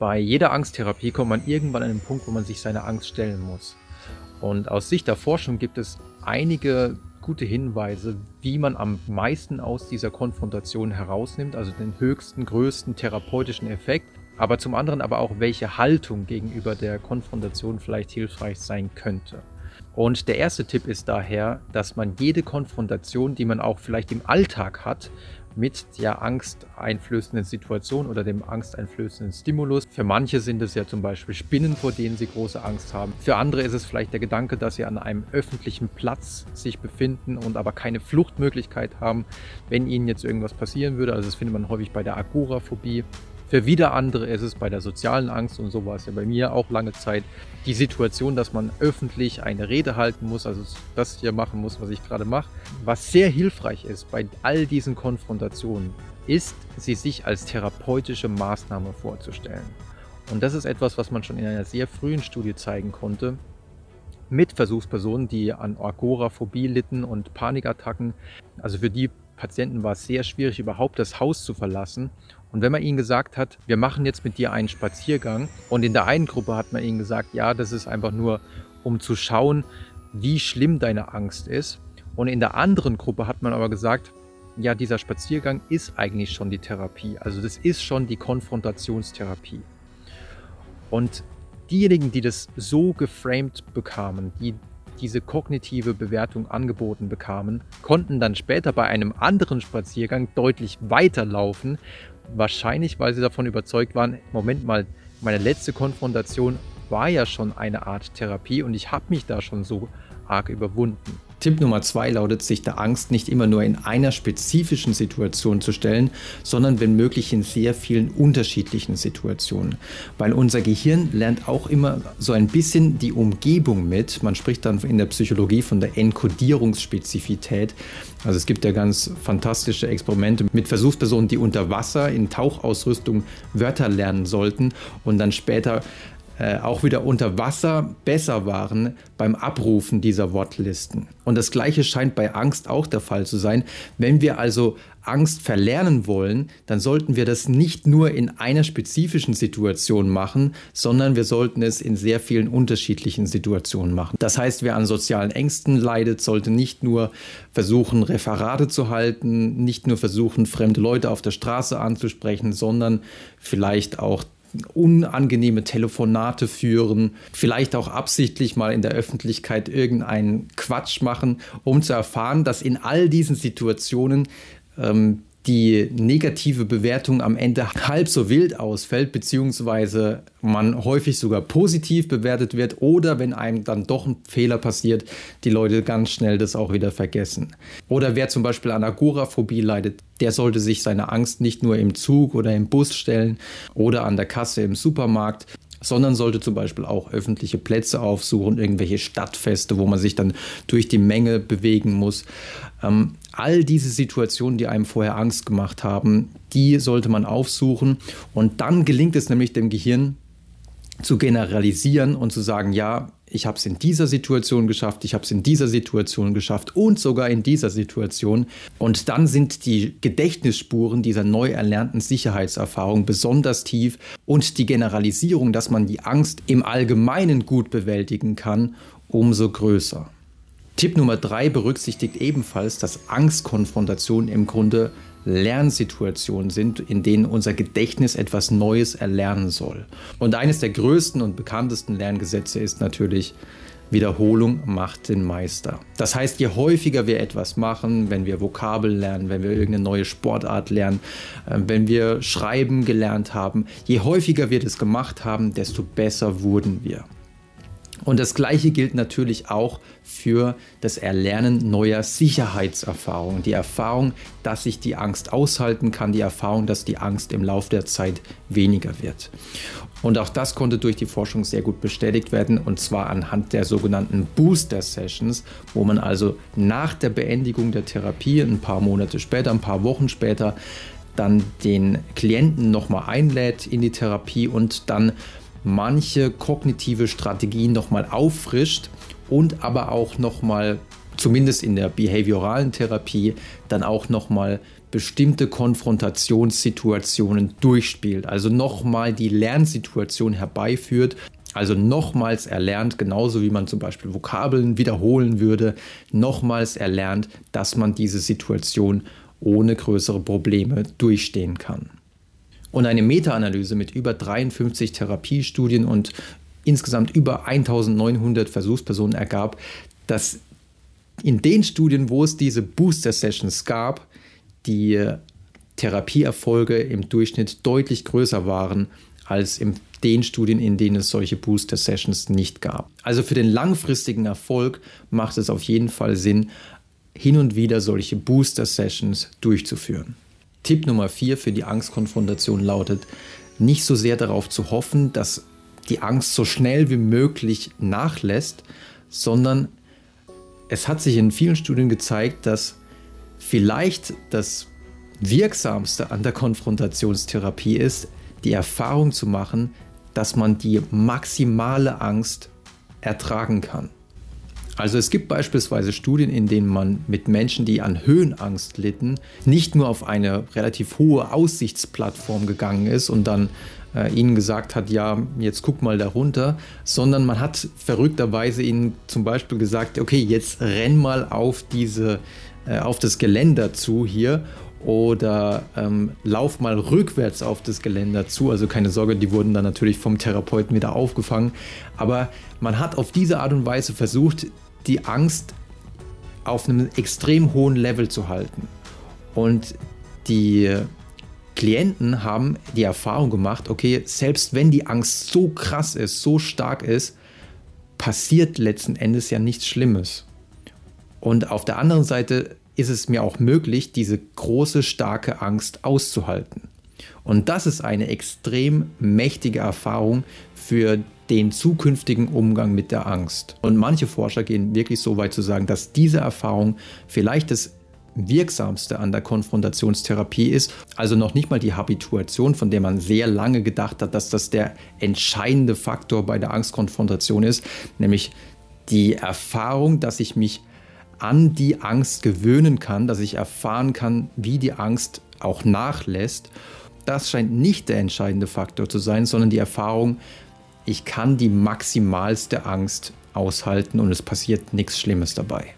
Bei jeder Angsttherapie kommt man irgendwann an den Punkt, wo man sich seiner Angst stellen muss. Und aus Sicht der Forschung gibt es einige gute Hinweise, wie man am meisten aus dieser Konfrontation herausnimmt, also den höchsten, größten therapeutischen Effekt, aber zum anderen aber auch, welche Haltung gegenüber der Konfrontation vielleicht hilfreich sein könnte. Und der erste Tipp ist daher, dass man jede Konfrontation, die man auch vielleicht im Alltag hat, mit der angsteinflößenden Situation oder dem angsteinflößenden Stimulus. Für manche sind es ja zum Beispiel Spinnen, vor denen sie große Angst haben. Für andere ist es vielleicht der Gedanke, dass sie an einem öffentlichen Platz sich befinden und aber keine Fluchtmöglichkeit haben, wenn ihnen jetzt irgendwas passieren würde. Also das findet man häufig bei der Agoraphobie. Für wieder andere ist es bei der sozialen Angst, und so war es ja bei mir auch lange Zeit, die Situation, dass man öffentlich eine Rede halten muss, also das hier machen muss, was ich gerade mache. Was sehr hilfreich ist bei all diesen Konfrontationen, ist, sie sich als therapeutische Maßnahme vorzustellen. Und das ist etwas, was man schon in einer sehr frühen Studie zeigen konnte, mit Versuchspersonen, die an Agoraphobie litten und Panikattacken. Also für die Patienten war es sehr schwierig, überhaupt das Haus zu verlassen. Und wenn man ihnen gesagt hat, wir machen jetzt mit dir einen Spaziergang, und in der einen Gruppe hat man ihnen gesagt, ja, das ist einfach nur, um zu schauen, wie schlimm deine Angst ist. Und in der anderen Gruppe hat man aber gesagt, ja, dieser Spaziergang ist eigentlich schon die Therapie. Also das ist schon die Konfrontationstherapie. Und diejenigen, die das so geframed bekamen, die diese kognitive Bewertung angeboten bekamen, konnten dann später bei einem anderen Spaziergang deutlich weiterlaufen Wahrscheinlich, weil sie davon überzeugt waren, Moment mal, meine letzte Konfrontation war ja schon eine Art Therapie und ich habe mich da schon so arg überwunden. Tipp Nummer zwei lautet, sich der Angst nicht immer nur in einer spezifischen Situation zu stellen, sondern wenn möglich in sehr vielen unterschiedlichen Situationen. Weil unser Gehirn lernt auch immer so ein bisschen die Umgebung mit. Man spricht dann in der Psychologie von der Enkodierungsspezifität. Also es gibt ja ganz fantastische Experimente mit Versuchspersonen, die unter Wasser in Tauchausrüstung Wörter lernen sollten und dann später äh, auch wieder unter Wasser besser waren beim Abrufen dieser Wortlisten. Und das gleiche scheint bei Angst auch der Fall zu sein. Wenn wir also Angst verlernen wollen, dann sollten wir das nicht nur in einer spezifischen Situation machen, sondern wir sollten es in sehr vielen unterschiedlichen Situationen machen. Das heißt, wer an sozialen Ängsten leidet, sollte nicht nur versuchen, Referate zu halten, nicht nur versuchen, fremde Leute auf der Straße anzusprechen, sondern vielleicht auch unangenehme Telefonate führen, vielleicht auch absichtlich mal in der Öffentlichkeit irgendeinen Quatsch machen, um zu erfahren, dass in all diesen Situationen ähm, die negative Bewertung am Ende halb so wild ausfällt, beziehungsweise man häufig sogar positiv bewertet wird oder wenn einem dann doch ein Fehler passiert, die Leute ganz schnell das auch wieder vergessen. Oder wer zum Beispiel an Agoraphobie leidet, der sollte sich seine Angst nicht nur im Zug oder im Bus stellen oder an der Kasse im Supermarkt, sondern sollte zum Beispiel auch öffentliche Plätze aufsuchen, irgendwelche Stadtfeste, wo man sich dann durch die Menge bewegen muss. Ähm, all diese Situationen, die einem vorher Angst gemacht haben, die sollte man aufsuchen und dann gelingt es nämlich dem Gehirn zu generalisieren und zu sagen, ja, ich habe es in dieser Situation geschafft, ich habe es in dieser Situation geschafft und sogar in dieser Situation. Und dann sind die Gedächtnisspuren dieser neu erlernten Sicherheitserfahrung besonders tief und die Generalisierung, dass man die Angst im Allgemeinen gut bewältigen kann, umso größer. Tipp Nummer drei berücksichtigt ebenfalls, dass Angstkonfrontationen im Grunde Lernsituationen sind, in denen unser Gedächtnis etwas Neues erlernen soll. Und eines der größten und bekanntesten Lerngesetze ist natürlich, Wiederholung macht den Meister. Das heißt, je häufiger wir etwas machen, wenn wir Vokabel lernen, wenn wir irgendeine neue Sportart lernen, äh, wenn wir Schreiben gelernt haben, je häufiger wir das gemacht haben, desto besser wurden wir. Und das Gleiche gilt natürlich auch für das Erlernen neuer Sicherheitserfahrungen. Die Erfahrung, dass ich die Angst aushalten kann, die Erfahrung, dass die Angst im Laufe der Zeit weniger wird. Und auch das konnte durch die Forschung sehr gut bestätigt werden, und zwar anhand der sogenannten Booster Sessions, wo man also nach der Beendigung der Therapie, ein paar Monate später, ein paar Wochen später, dann den Klienten nochmal einlädt in die Therapie und dann manche kognitive Strategien nochmal auffrischt und aber auch nochmal, zumindest in der behavioralen Therapie, dann auch nochmal bestimmte Konfrontationssituationen durchspielt, also nochmal die Lernsituation herbeiführt, also nochmals erlernt, genauso wie man zum Beispiel Vokabeln wiederholen würde, nochmals erlernt, dass man diese Situation ohne größere Probleme durchstehen kann. Und eine Meta-Analyse mit über 53 Therapiestudien und insgesamt über 1900 Versuchspersonen ergab, dass in den Studien, wo es diese Booster-Sessions gab, die Therapieerfolge im Durchschnitt deutlich größer waren als in den Studien, in denen es solche Booster-Sessions nicht gab. Also für den langfristigen Erfolg macht es auf jeden Fall Sinn, hin und wieder solche Booster-Sessions durchzuführen. Tipp Nummer 4 für die Angstkonfrontation lautet, nicht so sehr darauf zu hoffen, dass die Angst so schnell wie möglich nachlässt, sondern es hat sich in vielen Studien gezeigt, dass vielleicht das Wirksamste an der Konfrontationstherapie ist, die Erfahrung zu machen, dass man die maximale Angst ertragen kann. Also es gibt beispielsweise Studien, in denen man mit Menschen, die an Höhenangst litten, nicht nur auf eine relativ hohe Aussichtsplattform gegangen ist und dann äh, ihnen gesagt hat, ja, jetzt guck mal darunter, sondern man hat verrückterweise ihnen zum Beispiel gesagt, okay, jetzt renn mal auf diese, äh, auf das Geländer zu hier oder ähm, lauf mal rückwärts auf das Geländer zu. Also keine Sorge, die wurden dann natürlich vom Therapeuten wieder aufgefangen. Aber man hat auf diese Art und Weise versucht, die Angst auf einem extrem hohen Level zu halten. Und die Klienten haben die Erfahrung gemacht, okay, selbst wenn die Angst so krass ist, so stark ist, passiert letzten Endes ja nichts Schlimmes. Und auf der anderen Seite ist es mir auch möglich, diese große, starke Angst auszuhalten. Und das ist eine extrem mächtige Erfahrung für den zukünftigen Umgang mit der Angst. Und manche Forscher gehen wirklich so weit zu sagen, dass diese Erfahrung vielleicht das wirksamste an der Konfrontationstherapie ist. Also noch nicht mal die Habituation, von der man sehr lange gedacht hat, dass das der entscheidende Faktor bei der Angstkonfrontation ist, nämlich die Erfahrung, dass ich mich an die Angst gewöhnen kann, dass ich erfahren kann, wie die Angst auch nachlässt. Das scheint nicht der entscheidende Faktor zu sein, sondern die Erfahrung, ich kann die maximalste Angst aushalten und es passiert nichts Schlimmes dabei.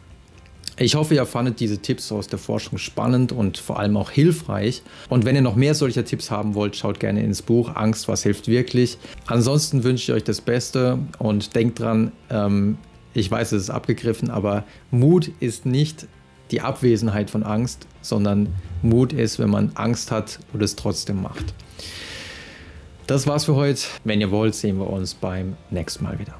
Ich hoffe, ihr fandet diese Tipps aus der Forschung spannend und vor allem auch hilfreich. Und wenn ihr noch mehr solcher Tipps haben wollt, schaut gerne ins Buch Angst, was hilft wirklich. Ansonsten wünsche ich euch das Beste und denkt dran, ähm, ich weiß, es ist abgegriffen, aber Mut ist nicht die Abwesenheit von Angst, sondern Mut ist, wenn man Angst hat und es trotzdem macht. Das war's für heute. Wenn ihr wollt, sehen wir uns beim nächsten Mal wieder.